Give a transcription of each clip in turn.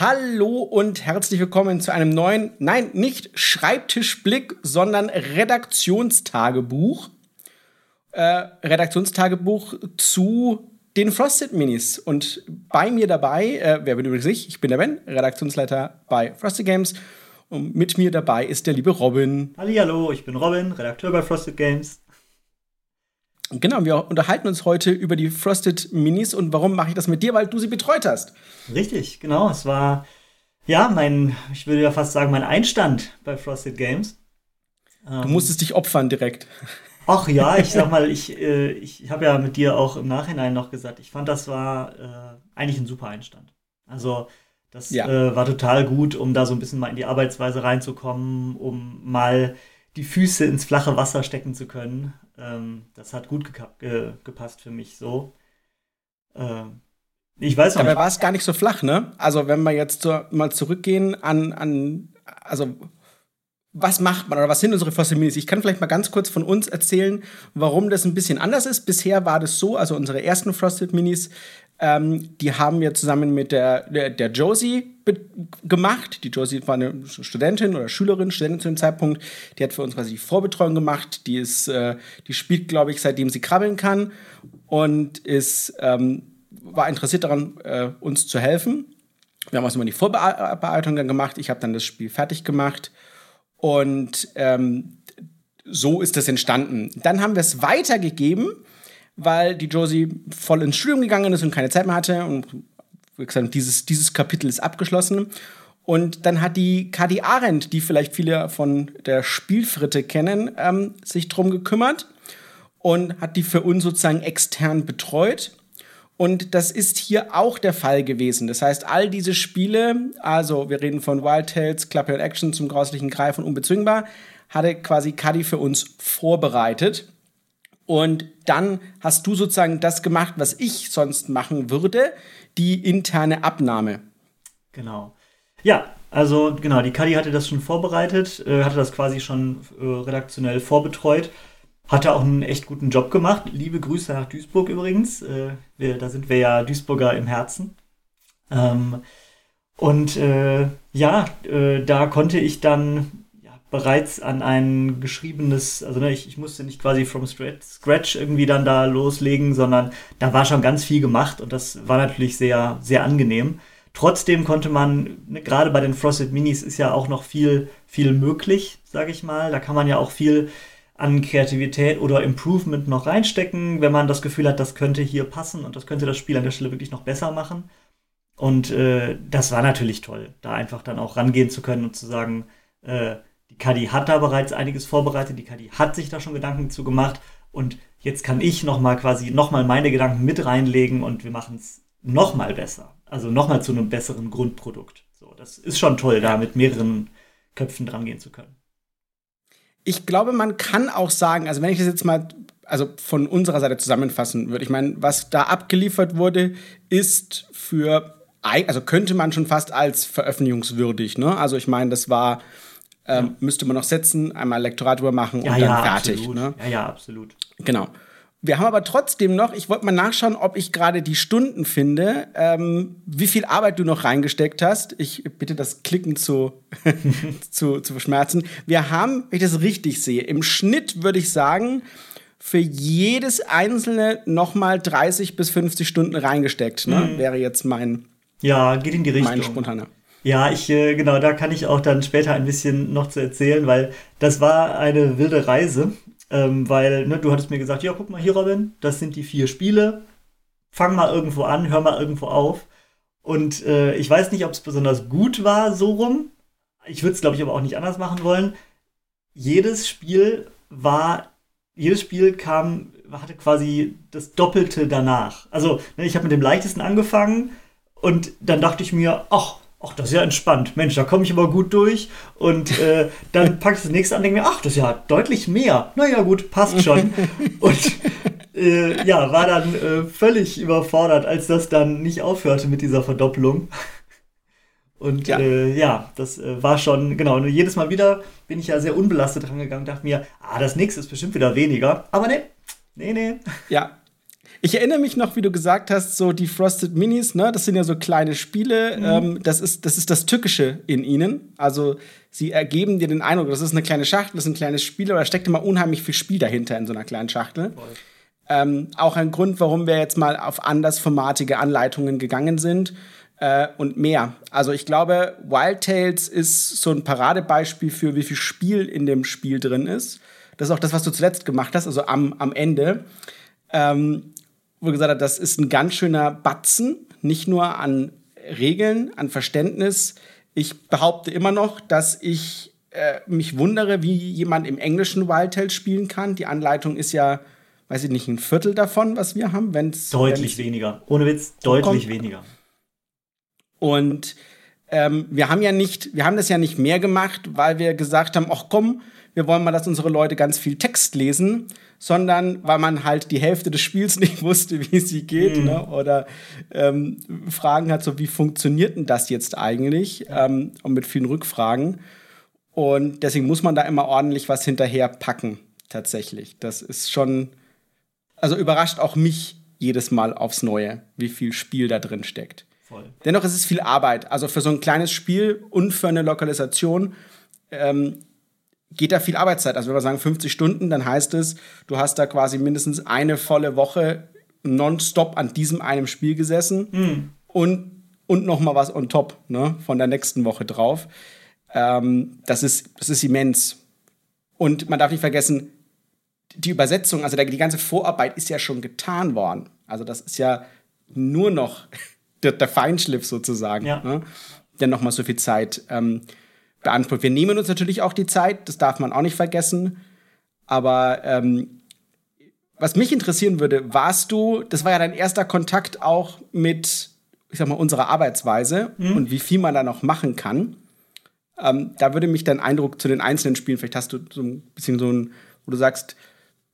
Hallo und herzlich willkommen zu einem neuen, nein, nicht Schreibtischblick, sondern Redaktionstagebuch. Äh, Redaktionstagebuch zu den Frosted Minis. Und bei mir dabei, äh, wer bin übrigens ich? Ich bin der Ben, Redaktionsleiter bei Frosted Games. Und mit mir dabei ist der liebe Robin. Hallo, ich bin Robin, Redakteur bei Frosted Games. Genau, wir unterhalten uns heute über die Frosted Minis und warum mache ich das mit dir? Weil du sie betreut hast. Richtig, genau. Es war, ja, mein, ich würde ja fast sagen, mein Einstand bei Frosted Games. Du ähm, musstest dich opfern direkt. Ach ja, ich sag mal, ich, äh, ich habe ja mit dir auch im Nachhinein noch gesagt, ich fand, das war äh, eigentlich ein super Einstand. Also, das ja. äh, war total gut, um da so ein bisschen mal in die Arbeitsweise reinzukommen, um mal die Füße ins flache Wasser stecken zu können. Ähm, das hat gut ge gepasst für mich so. Ähm, ich weiß noch Dabei war es gar nicht so flach, ne? Also wenn wir jetzt so, mal zurückgehen an, an, also was macht man oder was sind unsere Fossil Minis? Ich kann vielleicht mal ganz kurz von uns erzählen, warum das ein bisschen anders ist. Bisher war das so, also unsere ersten Frosted Minis, ähm, die haben wir zusammen mit der, der, der Josie gemacht. Die Josie war eine Studentin oder Schülerin, Studentin zu dem Zeitpunkt. Die hat für uns quasi die Vorbetreuung gemacht. Die ist, äh, die spielt, glaube ich, seitdem sie krabbeln kann und ist, ähm, war interessiert daran, äh, uns zu helfen. Wir haben auch immer die Vorbearbeitung dann gemacht. Ich habe dann das Spiel fertig gemacht. Und ähm, so ist das entstanden. Dann haben wir es weitergegeben weil die Josie voll ins Studium gegangen ist und keine Zeit mehr hatte. Und wie gesagt, dieses, dieses Kapitel ist abgeschlossen. Und dann hat die Kadi Arendt, die vielleicht viele von der Spielfritte kennen, ähm, sich drum gekümmert und hat die für uns sozusagen extern betreut. Und das ist hier auch der Fall gewesen. Das heißt, all diese Spiele, also wir reden von Wild Tales, Clapper Action zum grauslichen Greif und Unbezwingbar, hatte quasi Kadi für uns vorbereitet. Und dann hast du sozusagen das gemacht, was ich sonst machen würde, die interne Abnahme. Genau. Ja, also genau, die Kadi hatte das schon vorbereitet, äh, hatte das quasi schon äh, redaktionell vorbetreut, hatte auch einen echt guten Job gemacht. Liebe Grüße nach Duisburg übrigens. Äh, wir, da sind wir ja Duisburger im Herzen. Ähm, und ja, da konnte ich dann bereits an ein geschriebenes, also ne, ich, ich musste nicht quasi from scratch irgendwie dann da loslegen, sondern da war schon ganz viel gemacht und das war natürlich sehr, sehr angenehm. Trotzdem konnte man, ne, gerade bei den Frosted Minis ist ja auch noch viel, viel möglich, sage ich mal. Da kann man ja auch viel an Kreativität oder Improvement noch reinstecken, wenn man das Gefühl hat, das könnte hier passen und das könnte das Spiel an der Stelle wirklich noch besser machen. Und äh, das war natürlich toll, da einfach dann auch rangehen zu können und zu sagen, äh, die Kadi hat da bereits einiges vorbereitet, die Kadi hat sich da schon Gedanken zu gemacht und jetzt kann ich nochmal quasi nochmal meine Gedanken mit reinlegen und wir machen es nochmal besser. Also nochmal zu einem besseren Grundprodukt. So, das ist schon toll, da mit mehreren Köpfen dran gehen zu können. Ich glaube, man kann auch sagen, also wenn ich das jetzt mal also von unserer Seite zusammenfassen würde, ich meine, was da abgeliefert wurde, ist für also könnte man schon fast als veröffentlichungswürdig, ne? Also ich meine, das war ähm, ja. müsste man noch setzen, einmal Lektorat drüber machen ja, und dann ja, fertig. Ne? Ja, ja, absolut. Genau. Wir haben aber trotzdem noch, ich wollte mal nachschauen, ob ich gerade die Stunden finde, ähm, wie viel Arbeit du noch reingesteckt hast. Ich bitte das Klicken zu, zu, zu verschmerzen. Wir haben, wenn ich das richtig sehe, im Schnitt würde ich sagen, für jedes einzelne nochmal 30 bis 50 Stunden reingesteckt. Ne? Mhm. Wäre jetzt mein. Ja, geht in die Richtung. Mein spontaner. Ja, ich, äh, genau, da kann ich auch dann später ein bisschen noch zu erzählen, weil das war eine wilde Reise. Ähm, weil, ne, du hattest mir gesagt, ja, guck mal hier, Robin, das sind die vier Spiele. Fang mal irgendwo an, hör mal irgendwo auf. Und äh, ich weiß nicht, ob es besonders gut war, so rum. Ich würde es, glaube ich, aber auch nicht anders machen wollen. Jedes Spiel war, jedes Spiel kam, hatte quasi das Doppelte danach. Also, ne, ich habe mit dem leichtesten angefangen und dann dachte ich mir, ach, ach, das ist ja entspannt. Mensch, da komme ich aber gut durch. Und äh, dann packe ich das nächste an und denke mir, ach, das ist ja deutlich mehr. Naja, gut, passt schon. und äh, ja, war dann äh, völlig überfordert, als das dann nicht aufhörte mit dieser Verdoppelung. Und ja, äh, ja das äh, war schon, genau, und jedes Mal wieder bin ich ja sehr unbelastet rangegangen, dachte mir, ah, das nächste ist bestimmt wieder weniger. Aber nee, nee, nee. Ja, ich erinnere mich noch, wie du gesagt hast, so die Frosted Minis, ne, das sind ja so kleine Spiele. Mhm. Ähm, das, ist, das ist das Tückische in ihnen. Also sie ergeben dir den Eindruck, das ist eine kleine Schachtel, das ist ein kleines Spiel, aber da steckt immer unheimlich viel Spiel dahinter in so einer kleinen Schachtel. Ähm, auch ein Grund, warum wir jetzt mal auf andersformatige Anleitungen gegangen sind äh, und mehr. Also ich glaube, Wild Tales ist so ein Paradebeispiel für, wie viel Spiel in dem Spiel drin ist. Das ist auch das, was du zuletzt gemacht hast, also am, am Ende. Ähm, wo gesagt hast, das ist ein ganz schöner Batzen, nicht nur an Regeln, an Verständnis. Ich behaupte immer noch, dass ich äh, mich wundere, wie jemand im englischen Wild Tales spielen kann. Die Anleitung ist ja, weiß ich nicht, ein Viertel davon, was wir haben. Wenn's, deutlich wenn's weniger. Ohne Witz, deutlich kommt. weniger. Und ähm, wir haben ja nicht, wir haben das ja nicht mehr gemacht, weil wir gesagt haben, ach komm, wir wollen mal, dass unsere Leute ganz viel Text lesen, sondern weil man halt die Hälfte des Spiels nicht wusste, wie sie geht, mhm. ne? oder ähm, Fragen hat, so wie funktioniert denn das jetzt eigentlich, ähm, und mit vielen Rückfragen. Und deswegen muss man da immer ordentlich was hinterher packen, tatsächlich. Das ist schon, also überrascht auch mich jedes Mal aufs Neue, wie viel Spiel da drin steckt. Voll. Dennoch ist es viel Arbeit. Also für so ein kleines Spiel und für eine Lokalisation ähm, geht da viel Arbeitszeit. Also wenn wir sagen 50 Stunden, dann heißt es, du hast da quasi mindestens eine volle Woche nonstop an diesem einem Spiel gesessen mhm. und, und noch mal was on top ne, von der nächsten Woche drauf. Ähm, das, ist, das ist immens. Und man darf nicht vergessen, die Übersetzung, also die ganze Vorarbeit ist ja schon getan worden. Also das ist ja nur noch der, der Feinschliff sozusagen, ja. ne? der nochmal so viel Zeit ähm, beansprucht. Wir nehmen uns natürlich auch die Zeit, das darf man auch nicht vergessen. Aber ähm, was mich interessieren würde, warst du, das war ja dein erster Kontakt auch mit, ich sag mal, unserer Arbeitsweise mhm. und wie viel man da noch machen kann. Ähm, da würde mich dein Eindruck zu den einzelnen Spielen, vielleicht hast du so ein bisschen so ein, wo du sagst,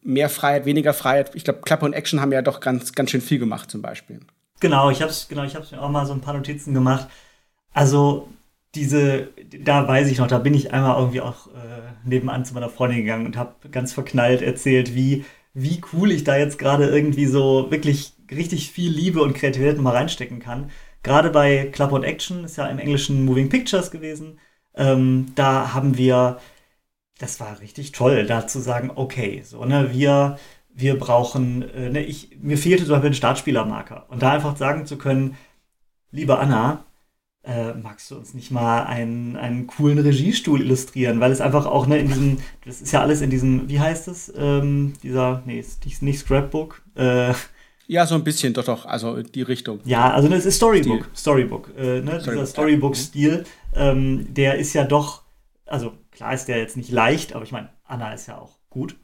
mehr Freiheit, weniger Freiheit. Ich glaube, Klappe und Action haben ja doch ganz, ganz schön viel gemacht zum Beispiel. Genau, ich habe genau, ich mir auch mal so ein paar Notizen gemacht. Also diese, da weiß ich noch, da bin ich einmal irgendwie auch äh, nebenan zu meiner Freundin gegangen und habe ganz verknallt erzählt, wie, wie cool ich da jetzt gerade irgendwie so wirklich richtig viel Liebe und Kreativität mal reinstecken kann. Gerade bei Club und Action, ist ja im Englischen Moving Pictures gewesen. Ähm, da haben wir, das war richtig toll, da zu sagen, okay, so, ne, wir wir brauchen, äh, ne, ich, mir fehlte zum Beispiel ein Startspielermarker. Und da einfach sagen zu können, liebe Anna, äh, magst du uns nicht mal einen, einen coolen Regiestuhl illustrieren? Weil es einfach auch, ne, in diesem, das ist ja alles in diesem, wie heißt es? Ähm, dieser, nee, ist nicht Scrapbook. Äh, ja, so ein bisschen, doch, doch, also die Richtung. Ja, also das ist Storybook, Stil. Storybook, äh, ne, Storybook, dieser Storybook-Stil, ähm, der ist ja doch, also klar ist der jetzt nicht leicht, aber ich meine, Anna ist ja auch gut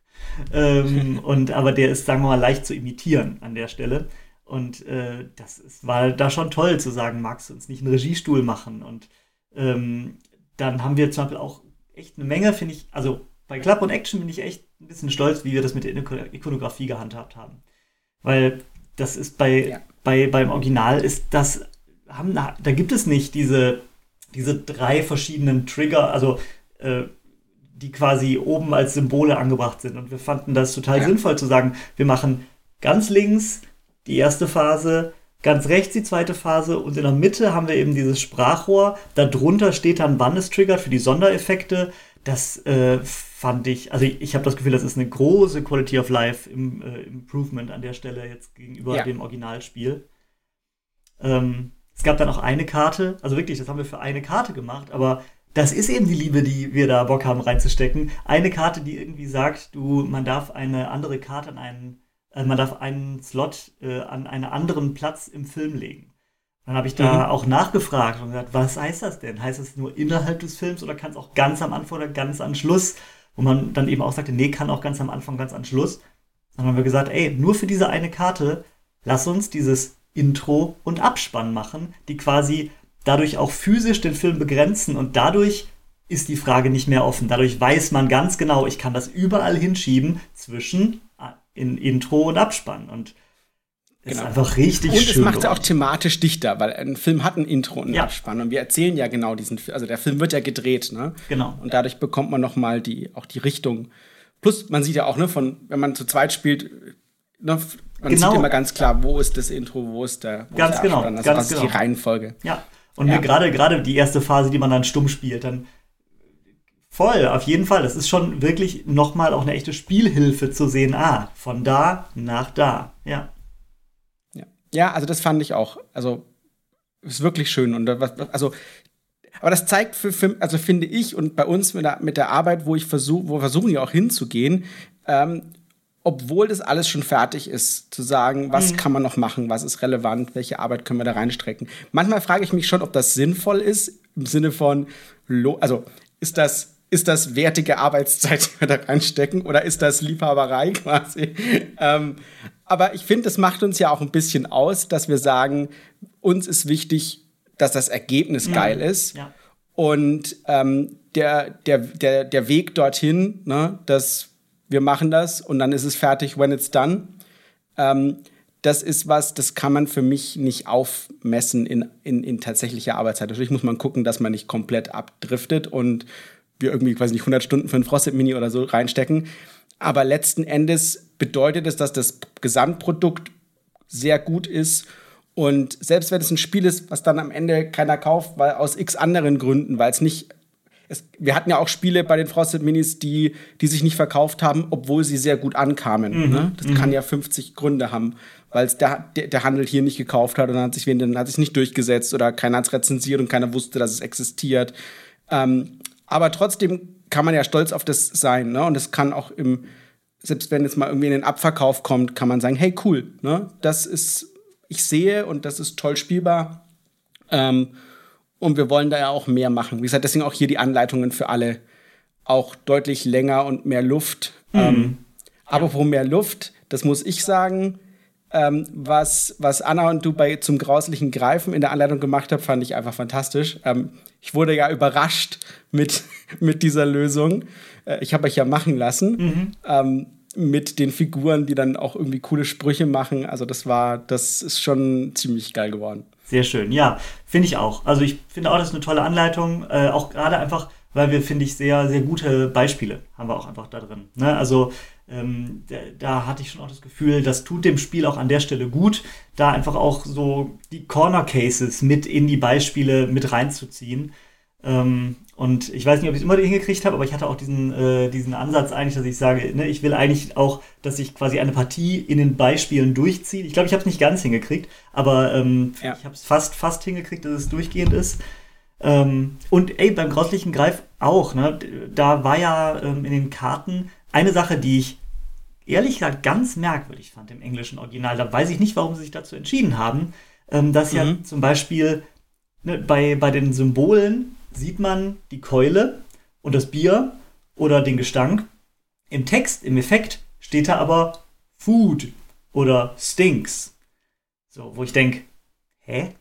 ähm, und, aber der ist, sagen wir mal, leicht zu imitieren an der Stelle. Und äh, das ist, war da schon toll zu sagen, magst du uns nicht einen Regiestuhl machen? Und ähm, dann haben wir zum Beispiel auch echt eine Menge, finde ich, also bei Club und Action bin ich echt ein bisschen stolz, wie wir das mit der Ikonografie gehandhabt haben. Weil das ist bei, ja. bei beim Original ist das, haben, da gibt es nicht diese, diese drei verschiedenen Trigger, also äh, die quasi oben als Symbole angebracht sind. Und wir fanden das total ja. sinnvoll zu sagen, wir machen ganz links die erste Phase, ganz rechts die zweite Phase und in der Mitte haben wir eben dieses Sprachrohr. Darunter steht dann, wann es triggert für die Sondereffekte. Das äh, fand ich, also ich, ich habe das Gefühl, das ist eine große Quality of Life im, äh, Improvement an der Stelle jetzt gegenüber ja. dem Originalspiel. Ähm, es gab dann auch eine Karte, also wirklich, das haben wir für eine Karte gemacht, aber das ist eben die Liebe, die wir da Bock haben reinzustecken. Eine Karte, die irgendwie sagt, du, man darf eine andere Karte an einen, äh, man darf einen Slot äh, an einen anderen Platz im Film legen. Dann habe ich da mhm. auch nachgefragt und gesagt, was heißt das denn? Heißt das nur innerhalb des Films oder kann es auch ganz am Anfang oder ganz am Schluss? Wo man dann eben auch sagte, nee, kann auch ganz am Anfang, ganz am Schluss. Dann haben wir gesagt, ey, nur für diese eine Karte, lass uns dieses Intro und Abspann machen, die quasi dadurch auch physisch den Film begrenzen und dadurch ist die Frage nicht mehr offen. Dadurch weiß man ganz genau, ich kann das überall hinschieben zwischen in Intro und Abspann und Genau. Ist einfach richtig und schön. Und es macht es auch thematisch dichter, weil ein Film hat ein Intro und einen ja. Abspann und wir erzählen ja genau diesen Film. Also der Film wird ja gedreht, ne? Genau. Und dadurch bekommt man noch mal die auch die Richtung. Plus man sieht ja auch ne von wenn man zu zweit spielt, ne, Man genau. sieht immer ganz klar, wo ist das Intro, wo ist der, wo ganz ist der genau, also ganz was genau. ist die Reihenfolge. Ja. Und ja. gerade gerade die erste Phase, die man dann stumm spielt, dann voll, auf jeden Fall. Das ist schon wirklich nochmal auch eine echte Spielhilfe zu sehen. Ah, von da nach da. Ja. Ja, ja also das fand ich auch. Also ist wirklich schön und also aber das zeigt für, für, also finde ich und bei uns mit der, mit der Arbeit, wo ich versuche, wo wir versuchen ja auch hinzugehen, ähm, obwohl das alles schon fertig ist, zu sagen, was mhm. kann man noch machen, was ist relevant, welche Arbeit können wir da reinstrecken. Manchmal frage ich mich schon, ob das sinnvoll ist, im Sinne von, also ist das, ist das wertige Arbeitszeit, die wir da reinstecken, oder ist das Liebhaberei quasi? ähm, aber ich finde, das macht uns ja auch ein bisschen aus, dass wir sagen, uns ist wichtig, dass das Ergebnis mhm. geil ist. Ja. Und ähm, der, der, der, der Weg dorthin, ne, dass wir machen das und dann ist es fertig, when it's done. Ähm, das ist was, das kann man für mich nicht aufmessen in, in, in tatsächlicher Arbeitszeit. Natürlich muss man gucken, dass man nicht komplett abdriftet und wir irgendwie quasi nicht 100 Stunden für ein Frosted Mini oder so reinstecken. Aber letzten Endes bedeutet es, dass das Gesamtprodukt sehr gut ist und selbst wenn es ein Spiel ist, was dann am Ende keiner kauft, weil aus x anderen Gründen, weil es nicht. Es, wir hatten ja auch Spiele bei den Frosted Minis, die, die sich nicht verkauft haben, obwohl sie sehr gut ankamen. Mhm. Ne? Das mhm. kann ja 50 Gründe haben, weil es der, der, der, Handel hier nicht gekauft hat und dann hat sich, dann hat sich nicht durchgesetzt oder keiner hat es rezensiert und keiner wusste, dass es existiert. Ähm, aber trotzdem kann man ja stolz auf das sein. Ne? Und es kann auch im, selbst wenn es mal irgendwie in den Abverkauf kommt, kann man sagen, hey, cool, ne? das ist ich sehe und das ist toll spielbar. Ähm, und wir wollen da ja auch mehr machen. Wie gesagt, deswegen auch hier die Anleitungen für alle. Auch deutlich länger und mehr Luft. Mhm. Ähm, apropos mehr Luft, das muss ich sagen. Ähm, was, was Anna und du bei zum grauslichen Greifen in der Anleitung gemacht habt, fand ich einfach fantastisch. Ähm, ich wurde ja überrascht mit, mit dieser Lösung. Äh, ich habe euch ja machen lassen. Mhm. Ähm, mit den Figuren, die dann auch irgendwie coole Sprüche machen. Also das war, das ist schon ziemlich geil geworden. Sehr schön, ja, finde ich auch. Also ich finde auch, das ist eine tolle Anleitung, äh, auch gerade einfach, weil wir, finde ich, sehr, sehr gute Beispiele haben wir auch einfach da drin. Ne? Also ähm, da, da, hatte ich schon auch das Gefühl, das tut dem Spiel auch an der Stelle gut, da einfach auch so die Corner Cases mit in die Beispiele mit reinzuziehen. Ähm, und ich weiß nicht, ob ich es immer hingekriegt habe, aber ich hatte auch diesen, äh, diesen Ansatz eigentlich, dass ich sage, ne, ich will eigentlich auch, dass ich quasi eine Partie in den Beispielen durchziehe. Ich glaube, ich habe es nicht ganz hingekriegt, aber ähm, ja. ich habe es fast, fast hingekriegt, dass es durchgehend ist. Ähm, und ey, beim grauslichen Greif auch, ne? Da war ja ähm, in den Karten eine Sache, die ich ehrlich gesagt ganz merkwürdig fand im englischen Original. Da weiß ich nicht, warum sie sich dazu entschieden haben, ähm, dass mhm. ja zum Beispiel ne, bei, bei den Symbolen sieht man die Keule und das Bier oder den Gestank. Im Text, im Effekt steht da aber Food oder Stinks. So, wo ich denke, hä?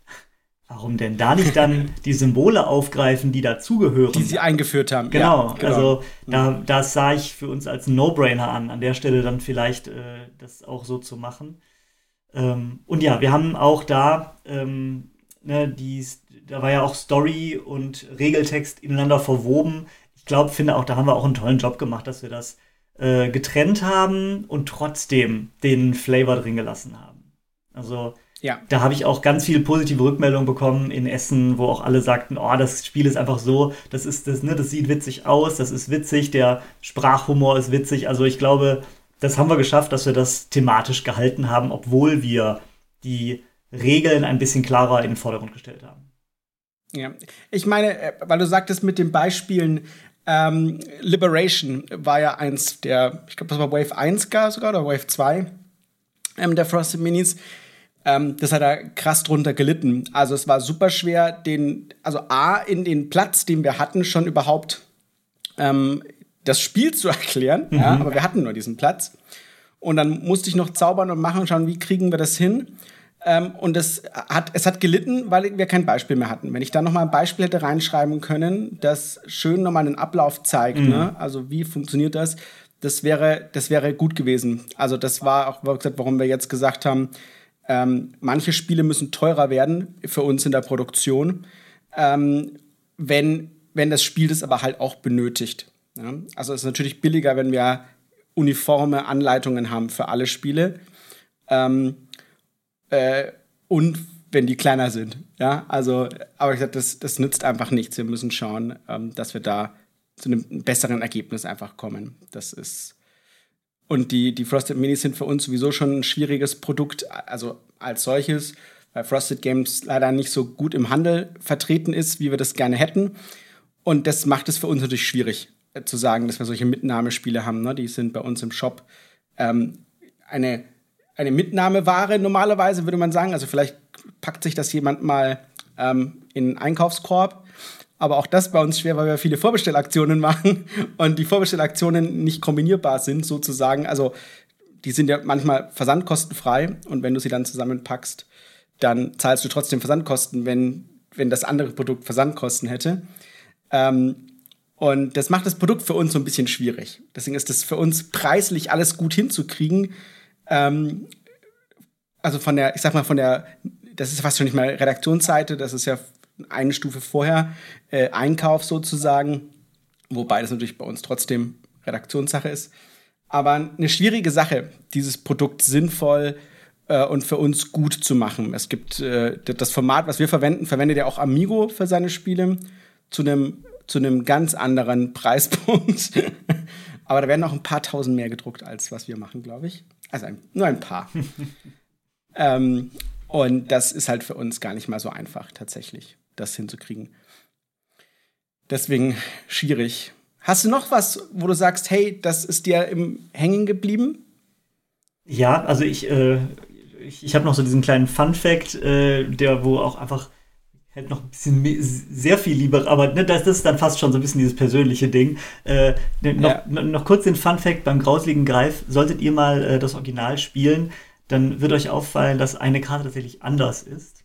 Warum denn da nicht dann die Symbole aufgreifen, die dazugehören? Die sie eingeführt haben. Genau, ja, genau. also da, das sah ich für uns als No-Brainer an, an der Stelle dann vielleicht äh, das auch so zu machen. Ähm, und ja, wir haben auch da ähm, ne, die, da war ja auch Story und Regeltext ineinander verwoben. Ich glaube, finde auch, da haben wir auch einen tollen Job gemacht, dass wir das äh, getrennt haben und trotzdem den Flavor drin gelassen haben. Also ja. da habe ich auch ganz viele positive Rückmeldungen bekommen in Essen, wo auch alle sagten, oh, das Spiel ist einfach so, das ist das, ne, das sieht witzig aus, das ist witzig, der Sprachhumor ist witzig. Also ich glaube, das haben wir geschafft, dass wir das thematisch gehalten haben, obwohl wir die Regeln ein bisschen klarer in den Vordergrund gestellt haben. Ja, ich meine, äh, weil du sagtest mit den Beispielen, ähm, Liberation war ja eins der, ich glaube, das war Wave 1 gar sogar oder Wave 2 ähm, der Frosted Minis. Ähm, das hat da krass drunter gelitten. Also es war super schwer, den, also A, in den Platz, den wir hatten, schon überhaupt ähm, das Spiel zu erklären. Mhm. Ja, aber wir hatten nur diesen Platz. Und dann musste ich noch zaubern und machen und schauen, wie kriegen wir das hin. Ähm, und es hat, es hat gelitten, weil wir kein Beispiel mehr hatten. Wenn ich da nochmal ein Beispiel hätte reinschreiben können, das schön nochmal einen Ablauf zeigt, mhm. ne? also wie funktioniert das, das wäre, das wäre gut gewesen. Also das war auch, warum wir jetzt gesagt haben, ähm, manche Spiele müssen teurer werden für uns in der Produktion, ähm, wenn, wenn das Spiel das aber halt auch benötigt. Ja? Also es ist natürlich billiger, wenn wir uniforme Anleitungen haben für alle Spiele. Ähm, äh, und wenn die kleiner sind. Ja, also, aber ich sage, das, das nützt einfach nichts. Wir müssen schauen, ähm, dass wir da zu einem besseren Ergebnis einfach kommen. Das ist. Und die, die Frosted Minis sind für uns sowieso schon ein schwieriges Produkt, also als solches, weil Frosted Games leider nicht so gut im Handel vertreten ist, wie wir das gerne hätten. Und das macht es für uns natürlich schwierig, äh, zu sagen, dass wir solche Mitnahmespiele haben. Ne? Die sind bei uns im Shop ähm, eine, eine Mitnahmeware normalerweise, würde man sagen. Also vielleicht packt sich das jemand mal ähm, in einen Einkaufskorb. Aber auch das bei uns schwer, weil wir viele Vorbestellaktionen machen und die Vorbestellaktionen nicht kombinierbar sind, sozusagen. Also die sind ja manchmal versandkostenfrei und wenn du sie dann zusammenpackst, dann zahlst du trotzdem Versandkosten, wenn, wenn das andere Produkt Versandkosten hätte. Ähm, und das macht das Produkt für uns so ein bisschen schwierig. Deswegen ist es für uns preislich alles gut hinzukriegen. Ähm, also von der, ich sag mal, von der das ist fast schon nicht mal Redaktionsseite, das ist ja eine Stufe vorher, äh, Einkauf sozusagen, wobei das natürlich bei uns trotzdem Redaktionssache ist. Aber eine schwierige Sache, dieses Produkt sinnvoll äh, und für uns gut zu machen. Es gibt äh, das Format, was wir verwenden, verwendet ja auch Amigo für seine Spiele zu einem zu einem ganz anderen Preispunkt. Aber da werden noch ein paar tausend mehr gedruckt, als was wir machen, glaube ich. Also ein, nur ein paar. ähm, und das ist halt für uns gar nicht mal so einfach, tatsächlich, das hinzukriegen. Deswegen schwierig. Hast du noch was, wo du sagst, hey, das ist dir im Hängen geblieben? Ja, also ich, äh, ich, ich habe noch so diesen kleinen Fun-Fact, äh, der, wo auch einfach hätte noch ein bisschen mehr, sehr viel lieber, aber ne, das, das, ist dann fast schon so ein bisschen dieses persönliche Ding. Äh, ne, noch, ja. noch, kurz den Fun Fact beim grausligen Greif, solltet ihr mal äh, das Original spielen, dann wird euch auffallen, dass eine Karte tatsächlich anders ist.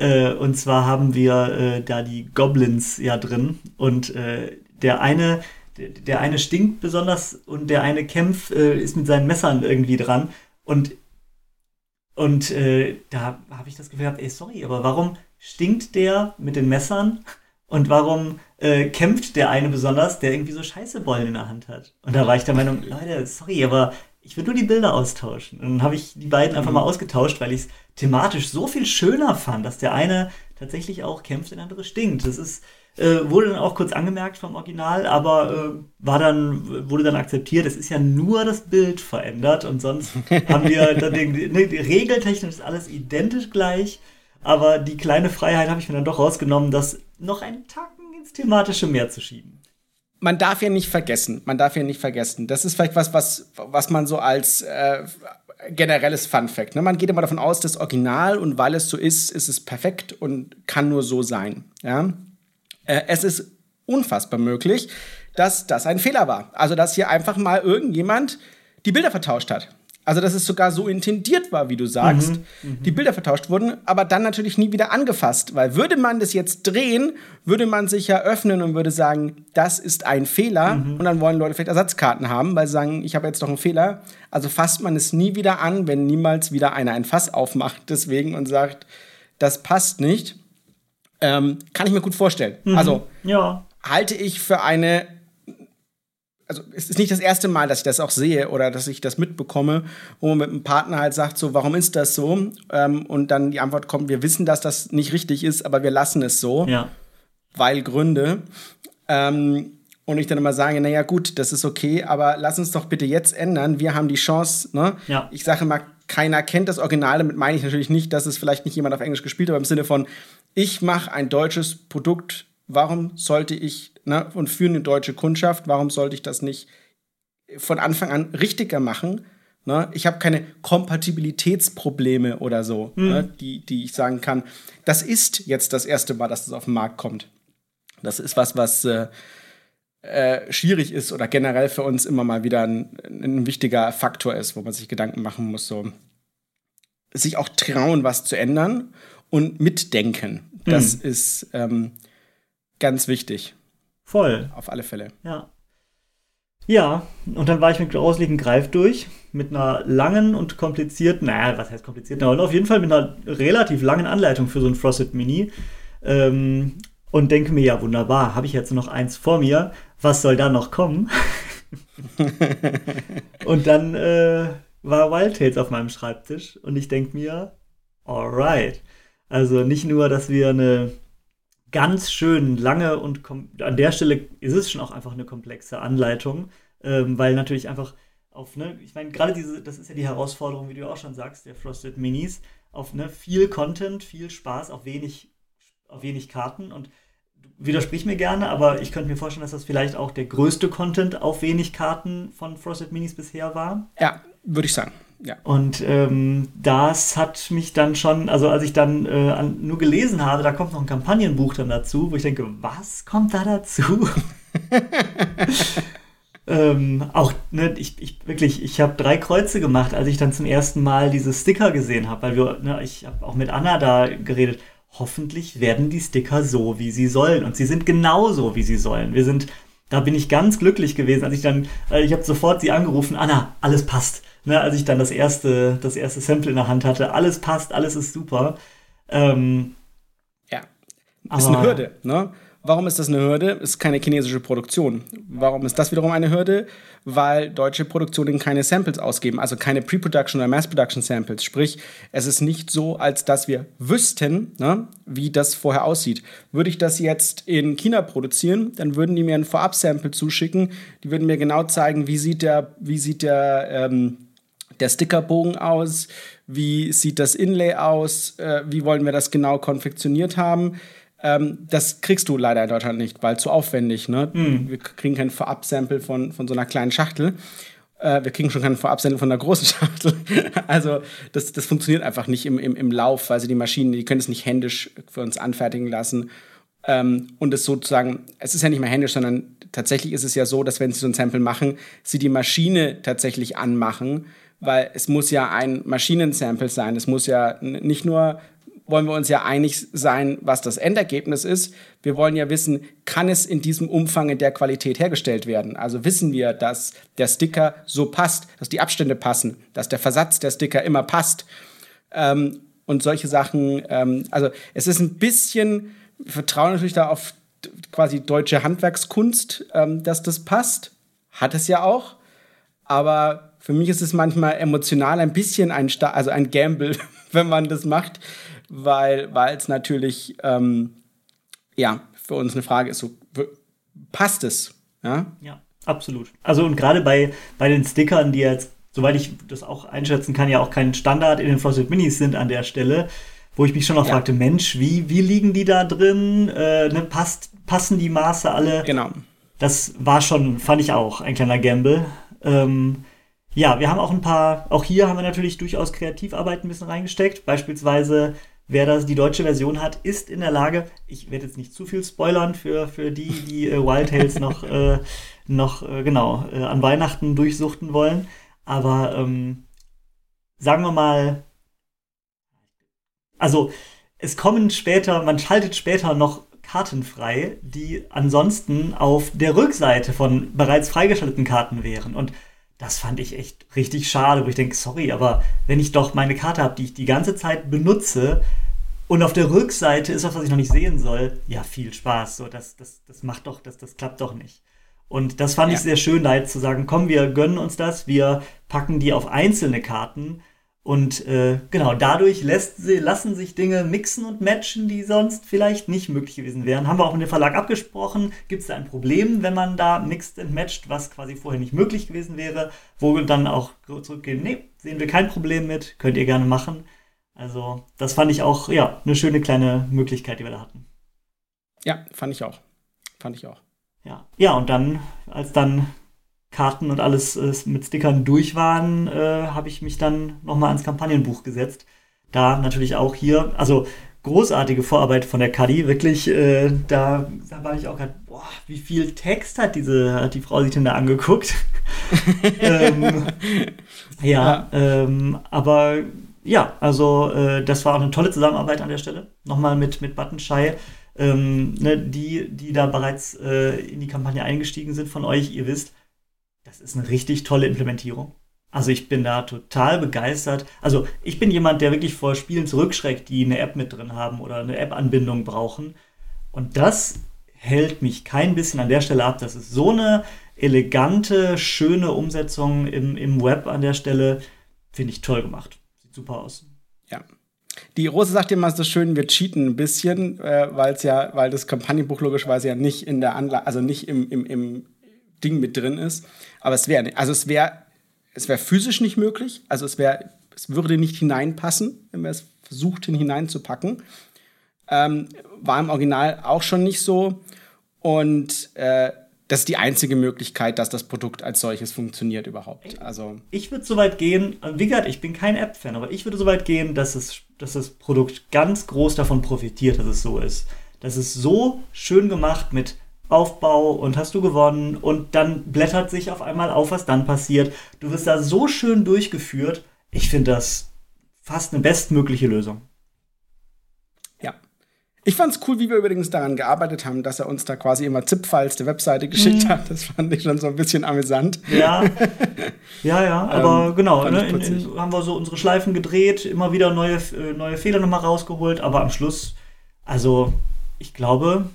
Äh, und zwar haben wir äh, da die Goblins ja drin. Und äh, der eine, der, eine stinkt besonders und der eine kämpft, äh, ist mit seinen Messern irgendwie dran. Und, und äh, da habe ich das Gefühl gehabt, ey, sorry, aber warum stinkt der mit den Messern? Und warum äh, kämpft der eine besonders, der irgendwie so Scheißebollen in der Hand hat? Und da war ich der Meinung, Leute, sorry, aber ich will nur die Bilder austauschen. Und dann habe ich die beiden einfach mal mhm. ausgetauscht, weil ich es thematisch so viel schöner fand, dass der eine tatsächlich auch kämpft, der andere stinkt. Das ist, äh, wurde dann auch kurz angemerkt vom Original, aber äh, war dann, wurde dann akzeptiert. Es ist ja nur das Bild verändert und sonst haben wir dann den, ne, regeltechnisch ist alles identisch gleich. Aber die kleine Freiheit habe ich mir dann doch rausgenommen, das noch einen Tacken ins thematische Meer zu schieben man darf ja nicht vergessen, man darf ja nicht vergessen. Das ist vielleicht was, was, was man so als äh, generelles Fun Fact. Ne? Man geht immer davon aus, das Original und weil es so ist, ist es perfekt und kann nur so sein. Ja? Äh, es ist unfassbar möglich, dass das ein Fehler war. Also dass hier einfach mal irgendjemand die Bilder vertauscht hat. Also, dass es sogar so intendiert war, wie du sagst, mhm, mhm, die Bilder vertauscht wurden, aber dann natürlich nie wieder angefasst. Weil würde man das jetzt drehen, würde man sich ja öffnen und würde sagen, das ist ein Fehler. Mhm. Und dann wollen Leute vielleicht Ersatzkarten haben, weil sie sagen, ich habe jetzt doch einen Fehler. Also fasst man es nie wieder an, wenn niemals wieder einer ein Fass aufmacht, deswegen und sagt, das passt nicht. Ähm, kann ich mir gut vorstellen. Mhm. Also, ja. halte ich für eine also es ist nicht das erste Mal, dass ich das auch sehe oder dass ich das mitbekomme, wo man mit einem Partner halt sagt, so, warum ist das so? Ähm, und dann die Antwort kommt, wir wissen, dass das nicht richtig ist, aber wir lassen es so, ja. weil Gründe. Ähm, und ich dann immer sage, naja gut, das ist okay, aber lass uns doch bitte jetzt ändern. Wir haben die Chance, ne? Ja. Ich sage mal, keiner kennt das Original, damit meine ich natürlich nicht, dass es vielleicht nicht jemand auf Englisch gespielt hat, aber im Sinne von, ich mache ein deutsches Produkt, warum sollte ich ne, und für eine deutsche Kundschaft, warum sollte ich das nicht von Anfang an richtiger machen? Ne? Ich habe keine Kompatibilitätsprobleme oder so, mhm. ne, die, die ich sagen kann. Das ist jetzt das erste Mal, dass es auf den Markt kommt. Das ist was, was äh, äh, schwierig ist oder generell für uns immer mal wieder ein, ein, wichtiger Faktor ist, wo man sich Gedanken machen muss, so sich auch trauen, was zu ändern und mitdenken. Das mhm. ist ähm, ganz wichtig. Voll. Auf alle Fälle. Ja. Ja, und dann war ich mit grauslichen Greif durch, mit einer langen und komplizierten, naja, was heißt kompliziert? Na, auf jeden Fall mit einer relativ langen Anleitung für so ein Frosted Mini. Ähm, und denke mir, ja, wunderbar, habe ich jetzt noch eins vor mir, was soll da noch kommen? und dann, äh, war Wild Tales auf meinem Schreibtisch und ich denke mir, alright. Also nicht nur, dass wir eine ganz schön lange und an der Stelle ist es schon auch einfach eine komplexe Anleitung, ähm, weil natürlich einfach auf, ne, ich meine, gerade diese, das ist ja die Herausforderung, wie du auch schon sagst, der Frosted Minis, auf ne, viel Content, viel Spaß, auf wenig, auf wenig Karten und widersprich mir gerne, aber ich könnte mir vorstellen, dass das vielleicht auch der größte Content auf wenig Karten von Frosted Minis bisher war. Ja, würde ich sagen. Ja. Und ähm, das hat mich dann schon, also als ich dann äh, an, nur gelesen habe, da kommt noch ein Kampagnenbuch dann dazu, wo ich denke, was kommt da dazu? ähm, auch, ne, ich, ich wirklich, ich habe drei Kreuze gemacht, als ich dann zum ersten Mal diese Sticker gesehen habe, weil wir, ne, ich habe auch mit Anna da geredet. Hoffentlich werden die Sticker so, wie sie sollen. Und sie sind genauso, wie sie sollen. Wir sind, da bin ich ganz glücklich gewesen, als ich dann, äh, ich habe sofort sie angerufen, Anna, alles passt ne, als ich dann das erste, das erste Sample in der Hand hatte. Alles passt, alles ist super. Ähm, ja, ist eine Hürde. Ne? Warum ist das eine Hürde? Ist keine chinesische Produktion. Warum ist das wiederum eine Hürde? Weil deutsche Produktionen keine Samples ausgeben, also keine Pre-Production oder Mass-Production Samples. Sprich, es ist nicht so, als dass wir wüssten, ne, wie das vorher aussieht. Würde ich das jetzt in China produzieren, dann würden die mir ein Vorab-Sample zuschicken. Die würden mir genau zeigen, wie sieht der, wie sieht der ähm, der Stickerbogen aus? Wie sieht das Inlay aus? Äh, wie wollen wir das genau konfektioniert haben? Ähm, das kriegst du leider in Deutschland nicht, weil zu aufwendig. Ne? Mm. Wir kriegen kein Vorab-Sample von, von so einer kleinen Schachtel. Äh, wir kriegen schon kein Vorab-Sample von einer großen Schachtel. also das, das funktioniert einfach nicht im, im, im Lauf. Also die Maschinen, die können es nicht händisch für uns anfertigen lassen. Ähm, und es sozusagen, es ist ja nicht mehr händisch, sondern tatsächlich ist es ja so, dass wenn sie so ein Sample machen, sie die Maschine tatsächlich anmachen weil es muss ja ein Maschinensample sein. Es muss ja nicht nur wollen wir uns ja einig sein, was das Endergebnis ist. Wir wollen ja wissen, kann es in diesem Umfang in der Qualität hergestellt werden? Also wissen wir, dass der Sticker so passt, dass die Abstände passen, dass der Versatz der Sticker immer passt. Ähm, und solche Sachen, ähm, also es ist ein bisschen, wir vertrauen natürlich da auf quasi deutsche Handwerkskunst, ähm, dass das passt. Hat es ja auch. Aber für mich ist es manchmal emotional ein bisschen ein, Sta also ein Gamble, wenn man das macht, weil es natürlich ähm, ja, für uns eine Frage ist, so, passt es? Ja, ja absolut. Also und gerade bei, bei den Stickern, die jetzt, soweit ich das auch einschätzen kann, ja auch kein Standard in den Frosted Minis sind an der Stelle, wo ich mich schon noch ja. fragte, Mensch, wie, wie liegen die da drin? Äh, ne, passt, passen die Maße alle? Genau. Das war schon, fand ich auch, ein kleiner Gamble. Ähm, ja, wir haben auch ein paar, auch hier haben wir natürlich durchaus Kreativarbeit ein bisschen reingesteckt. Beispielsweise, wer das die deutsche Version hat, ist in der Lage, ich werde jetzt nicht zu viel spoilern für, für die, die äh, Wild Tales noch, äh, noch äh, genau, äh, an Weihnachten durchsuchten wollen. Aber ähm, sagen wir mal, also es kommen später, man schaltet später noch Karten frei, die ansonsten auf der Rückseite von bereits freigeschalteten Karten wären. Und das fand ich echt richtig schade, wo ich denke, sorry, aber wenn ich doch meine Karte habe, die ich die ganze Zeit benutze und auf der Rückseite ist was, was ich noch nicht sehen soll, ja, viel Spaß. So, das, das, das macht doch, das, das klappt doch nicht. Und das fand ja. ich sehr schön, da jetzt zu sagen, komm, wir gönnen uns das, wir packen die auf einzelne Karten und äh, genau, dadurch lässt, lassen sich Dinge mixen und matchen, die sonst vielleicht nicht möglich gewesen wären. Haben wir auch mit dem Verlag abgesprochen. Gibt es da ein Problem, wenn man da mixt und matcht, was quasi vorher nicht möglich gewesen wäre? Wo wir dann auch zurückgehen, nee, sehen wir kein Problem mit, könnt ihr gerne machen. Also, das fand ich auch, ja, eine schöne kleine Möglichkeit, die wir da hatten. Ja, fand ich auch. Fand ich auch. Ja, ja und dann, als dann Karten und alles äh, mit Stickern durch waren, äh, habe ich mich dann nochmal ans Kampagnenbuch gesetzt. Da natürlich auch hier, also großartige Vorarbeit von der Kadi, wirklich, äh, da, da war ich auch gerade, boah, wie viel Text hat diese, hat die Frau sich denn da angeguckt? ähm, ja, ja. Ähm, aber ja, also äh, das war auch eine tolle Zusammenarbeit an der Stelle. Nochmal mit, mit Buttonschei. Ähm, ne, die, die da bereits äh, in die Kampagne eingestiegen sind von euch, ihr wisst, das ist eine richtig tolle Implementierung. Also ich bin da total begeistert. Also ich bin jemand, der wirklich vor Spielen zurückschreckt, die eine App mit drin haben oder eine App-Anbindung brauchen. Und das hält mich kein bisschen an der Stelle ab. Das ist so eine elegante, schöne Umsetzung im, im Web an der Stelle. finde ich toll gemacht. Sieht super aus. Ja. Die Rose sagt immer so schön, wir cheaten ein bisschen, äh, weil es ja, weil das Kampagnenbuch logischerweise ja nicht in der Anlage, also nicht im, im, im Ding mit drin ist. Aber es wäre, also es wäre, es wäre physisch nicht möglich. Also es wäre, es würde nicht hineinpassen, wenn wir es versuchten hineinzupacken. Ähm, war im Original auch schon nicht so. Und äh, das ist die einzige Möglichkeit, dass das Produkt als solches funktioniert überhaupt. Also ich würde so weit gehen, wie gesagt, ich bin kein App-Fan, aber ich würde so weit gehen, dass, es, dass das Produkt ganz groß davon profitiert, dass es so ist. Das ist so schön gemacht mit Aufbau und hast du gewonnen und dann blättert sich auf einmal auf, was dann passiert. Du wirst da so schön durchgeführt. Ich finde das fast eine bestmögliche Lösung. Ich fand's cool, wie wir übrigens daran gearbeitet haben, dass er uns da quasi immer ZIP-Files der Webseite geschickt mhm. hat. Das fand ich schon so ein bisschen amüsant. Ja, ja, ja. Aber ähm, genau, ne, in, in, haben wir so unsere Schleifen gedreht, immer wieder neue, äh, neue Fehler nochmal rausgeholt. Aber am Schluss, also ich glaube,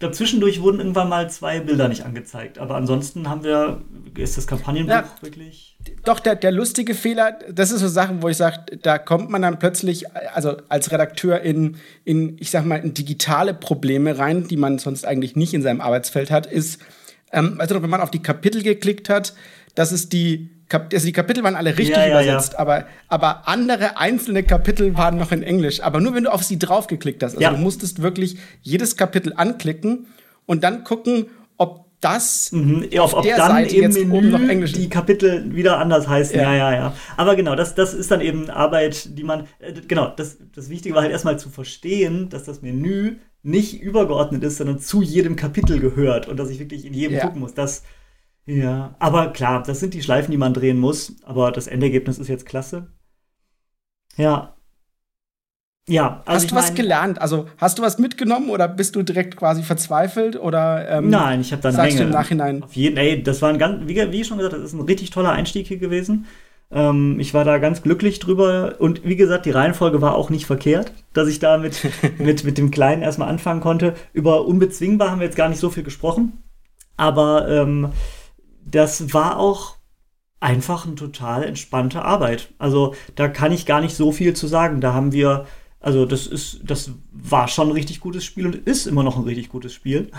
ich glaube, zwischendurch wurden irgendwann mal zwei Bilder nicht angezeigt. Aber ansonsten haben wir, ist das Kampagnenbuch ja, wirklich. Doch, der, der lustige Fehler, das ist so Sachen, wo ich sage, da kommt man dann plötzlich, also als Redakteur in, in, ich sag mal, in digitale Probleme rein, die man sonst eigentlich nicht in seinem Arbeitsfeld hat, ist, ähm, also wenn man auf die Kapitel geklickt hat, dass es die also die Kapitel waren alle richtig ja, ja, übersetzt. Aber, aber andere einzelne Kapitel waren noch in Englisch. Aber nur wenn du auf sie draufgeklickt hast. Also du musstest wirklich jedes Kapitel anklicken und dann gucken, ob das mhm. auf, auf der dann Seite im Menü oben noch Englisch die Kapitel wieder anders heißen. Ja. ja, ja, ja. Aber genau, das, das ist dann eben Arbeit, die man, äh, genau, das, das Wichtige war halt erstmal zu verstehen, dass das Menü nicht übergeordnet ist, sondern zu jedem Kapitel gehört und dass ich wirklich in jedem ja. gucken muss. Das, ja, aber klar, das sind die Schleifen, die man drehen muss. Aber das Endergebnis ist jetzt klasse. Ja. Ja, also hast du was gelernt? Also hast du was mitgenommen oder bist du direkt quasi verzweifelt oder? Ähm, Nein, ich habe dann sagst Menge. Du im Nachhinein. Auf jeden, ey, das war ein ganz, wie, wie schon gesagt, das ist ein richtig toller Einstieg hier gewesen. Ähm, ich war da ganz glücklich drüber und wie gesagt, die Reihenfolge war auch nicht verkehrt, dass ich da mit, mit, mit dem Kleinen erstmal anfangen konnte. Über unbezwingbar haben wir jetzt gar nicht so viel gesprochen, aber ähm, das war auch einfach eine total entspannte Arbeit. Also da kann ich gar nicht so viel zu sagen. Da haben wir, also das ist, das war schon ein richtig gutes Spiel und ist immer noch ein richtig gutes Spiel.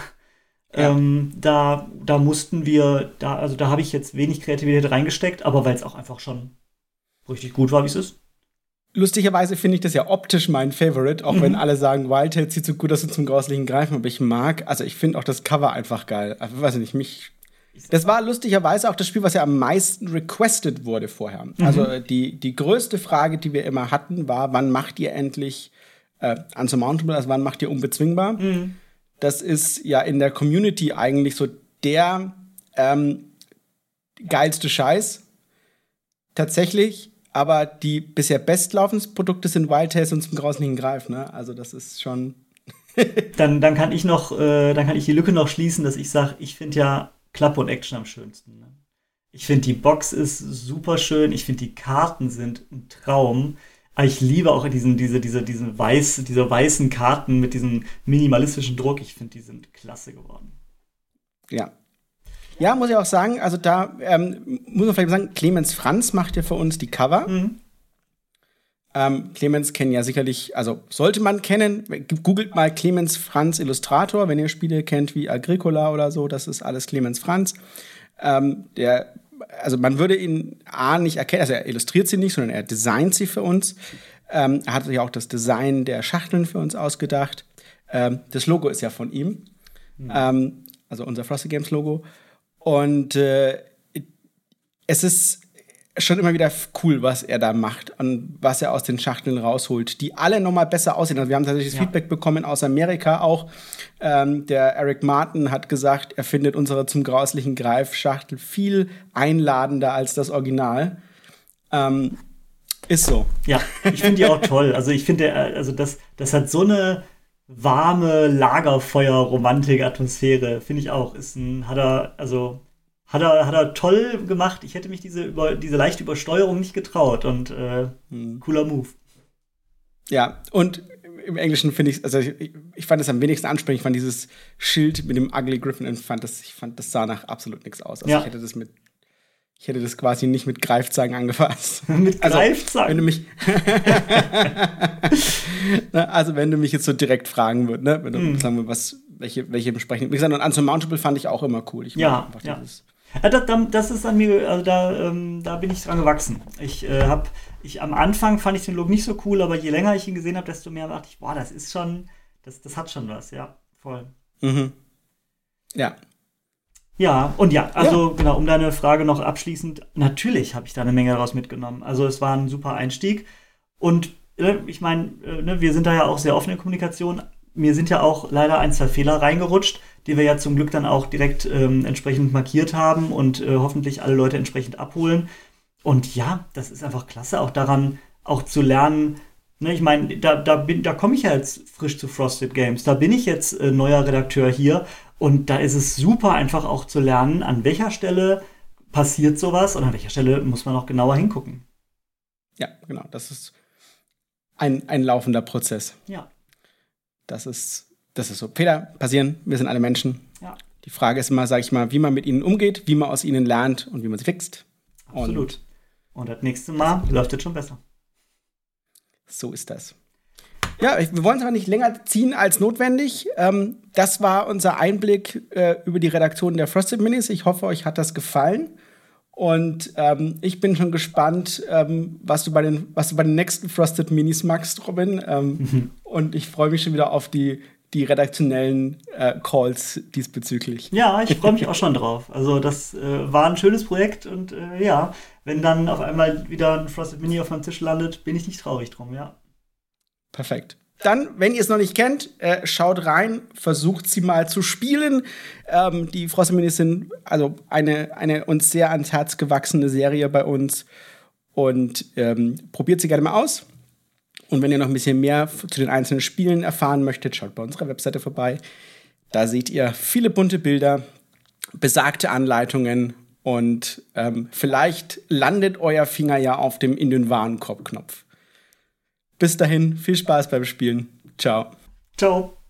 Ja. Ähm, da, da mussten wir, da, also da habe ich jetzt wenig Kreativität reingesteckt, aber weil es auch einfach schon richtig gut war, wie es ist. Lustigerweise finde ich das ja optisch mein Favorite, auch mhm. wenn alle sagen, Wildtail sieht so gut aus und zum grauslichen Greifen, aber ich mag, also ich finde auch das Cover einfach geil. Also, weiß nicht, mich das war lustigerweise auch das Spiel, was ja am meisten requested wurde vorher. Mhm. Also die, die größte Frage, die wir immer hatten, war, wann macht ihr endlich äh, Unsurmountable, also wann macht ihr unbezwingbar? Mhm. Das ist ja in der Community eigentlich so der ähm, geilste Scheiß. Tatsächlich. Aber die bisher bestlaufendsten Produkte sind Wild Tales und zum grauslichen Greif, ne? Also das ist schon. dann, dann kann ich noch, äh, dann kann ich die Lücke noch schließen, dass ich sage, ich finde ja Klappe und Action am schönsten. Ne? Ich finde, die Box ist super schön. Ich finde, die Karten sind ein Traum. Aber ich liebe auch diesen, diese, diese, diesen weiß, diese weißen Karten mit diesem minimalistischen Druck. Ich finde, die sind klasse geworden. Ja. Ja, muss ich auch sagen, also da ähm, muss man vielleicht sagen, Clemens Franz macht ja für uns die Cover. Mhm. Ähm, Clemens kennen ja sicherlich, also sollte man kennen, googelt mal Clemens Franz Illustrator, wenn ihr Spiele kennt wie Agricola oder so, das ist alles Clemens Franz. Ähm, der, also man würde ihn A nicht erkennen, also er illustriert sie nicht, sondern er designt sie für uns. Ähm, er hat sich auch das Design der Schachteln für uns ausgedacht. Ähm, das Logo ist ja von ihm, mhm. also unser Frosty Games Logo. Und äh, es ist schon immer wieder cool, was er da macht und was er aus den Schachteln rausholt, die alle nochmal besser aussehen. Also wir haben tatsächlich ja. Feedback bekommen aus Amerika auch. Ähm, der Eric Martin hat gesagt, er findet unsere zum grauslichen Greif-Schachtel viel einladender als das Original. Ähm, ist so. Ja, ich finde die auch toll. Also ich finde, also das, das hat so eine warme Lagerfeuer-Romantik-Atmosphäre, finde ich auch. Ist ein, hat er, also hat er, hat er toll gemacht. Ich hätte mich diese, über, diese leichte Übersteuerung nicht getraut und äh, hm. cooler Move. Ja, und im Englischen finde ich, also ich, ich, fand es am wenigsten ansprechend. Ich fand dieses Schild mit dem Ugly Griffin und fand das, ich fand, das sah nach absolut nichts aus. Also ja. ich hätte das mit, Ich hätte das quasi nicht mit Greifzangen angefasst. mit also, Greifzangen? Wenn du mich also, wenn du mich jetzt so direkt fragen würdest, ne? Wenn du mm. sagen wir, was, welche, welche besprechen. Wie gesagt, und Unsurmountable fand ich auch immer cool. Ich ja, ja. Dieses ja, das, das, ist an mir, also da, ähm, da bin ich dran gewachsen. Ich äh, habe, ich am Anfang fand ich den Look nicht so cool, aber je länger ich ihn gesehen habe, desto mehr dachte ich, boah, das ist schon, das, das hat schon was, ja, voll. Mhm. Ja. Ja, und ja, also ja. genau, um deine Frage noch abschließend, natürlich habe ich da eine Menge daraus mitgenommen. Also es war ein super Einstieg. Und äh, ich meine, äh, ne, wir sind da ja auch sehr offen in Kommunikation. Mir sind ja auch leider ein, zwei Fehler reingerutscht, die wir ja zum Glück dann auch direkt ähm, entsprechend markiert haben und äh, hoffentlich alle Leute entsprechend abholen. Und ja, das ist einfach klasse, auch daran auch zu lernen. Ne, ich meine, da, da, da komme ich ja jetzt frisch zu Frosted Games. Da bin ich jetzt äh, neuer Redakteur hier und da ist es super einfach auch zu lernen, an welcher Stelle passiert sowas und an welcher Stelle muss man auch genauer hingucken. Ja, genau. Das ist ein, ein laufender Prozess. Ja. Das ist, das ist so. Fehler passieren, wir sind alle Menschen. Ja. Die Frage ist immer, sage ich mal, wie man mit ihnen umgeht, wie man aus ihnen lernt und wie man sie fixt. Absolut. Und, und das nächste Mal läuft es schon besser. So ist das. Ja, wir wollen es aber nicht länger ziehen als notwendig. Ähm, das war unser Einblick äh, über die Redaktion der Frosted Minis. Ich hoffe, euch hat das gefallen. Und ähm, ich bin schon gespannt, ähm, was, du bei den, was du bei den nächsten Frosted Minis magst, Robin. Ähm, mhm. Und ich freue mich schon wieder auf die, die redaktionellen äh, Calls diesbezüglich. Ja, ich freue mich auch schon drauf. Also das äh, war ein schönes Projekt und äh, ja, wenn dann auf einmal wieder ein Frosted Mini auf meinem Tisch landet, bin ich nicht traurig drum, ja. Perfekt. Dann, wenn ihr es noch nicht kennt, äh, schaut rein, versucht sie mal zu spielen. Ähm, die Frosteminis sind also eine, eine uns sehr ans Herz gewachsene Serie bei uns. Und ähm, probiert sie gerne mal aus. Und wenn ihr noch ein bisschen mehr zu den einzelnen Spielen erfahren möchtet, schaut bei unserer Webseite vorbei. Da seht ihr viele bunte Bilder, besagte Anleitungen und ähm, vielleicht landet euer Finger ja auf dem in den Warenkorb-Knopf. Bis dahin, viel Spaß beim Spielen. Ciao. Ciao.